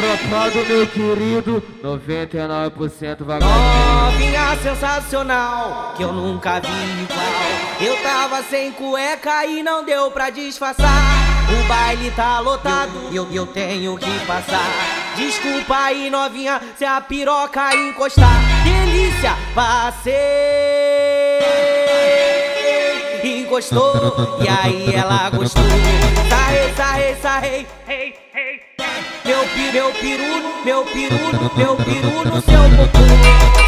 tropa do meu querido, 99% vagabundo. Novinha sensacional, que eu nunca vi igual. Eu tava sem cueca e não deu pra disfarçar. O baile tá lotado e eu, eu, tenho que passar. Desculpa aí, novinha, se a piroca encostar. Delícia, passei. Encostou, e aí ela gostou. Sarrei, sarrei, sarrei. Hey. Meu pi, meu peru, meu peru, meu peru no seu popô.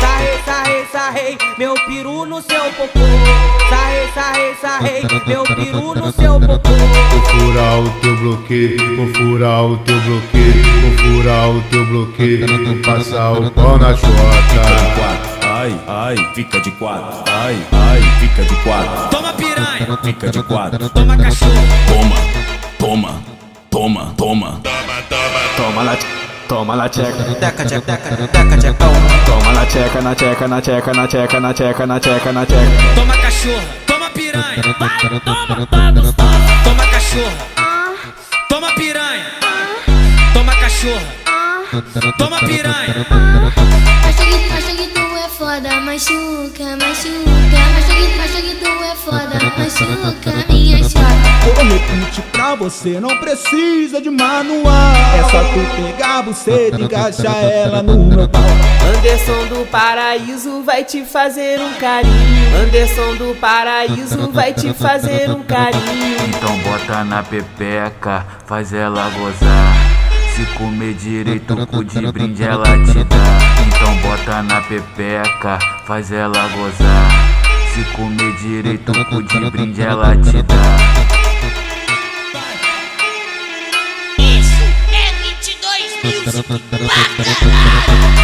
Sarrei, sarrei, sarrei, meu peru no seu popô. Sarrei, sarrei, sarrei, meu peru no seu popô. Vou furar o teu bloqueio, vou furar o teu bloqueio, vou furar o teu bloqueio, vou passar o pau na chota. Ai, ai, fica de quatro. Ai, ai, fica de quatro. Toma piranha, fica de quatro. Toma cachorro. Toma lá, toma lá tcheca. Teca, tcheca, teca, tchecão. Toma lá tcheca, na tcheca, na tcheca, na tcheca, na tcheca, na tcheca, na tcheca. Toma cachorro, toma piranha. Vai, toma, gostosa. Toma cachorro. Toma piranha. Toma cachorro. Toma piranha. Acha que, acha que tu é foda, machuca, machuca. Acha que, acha que tu é foda, machuca minha chota. Você, não precisa de manual. É só tu pegar a buceta e encaixar ela no meu pau. Anderson do Paraíso vai te fazer um carinho. Anderson do Paraíso vai te fazer um carinho. Então bota na pepeca, faz ela gozar. Se comer direito, o cu de brinde ela te dá. Então bota na pepeca, faz ela gozar. Se comer direito, o cu de brinde ela te dá. É 22 Music pra caralho.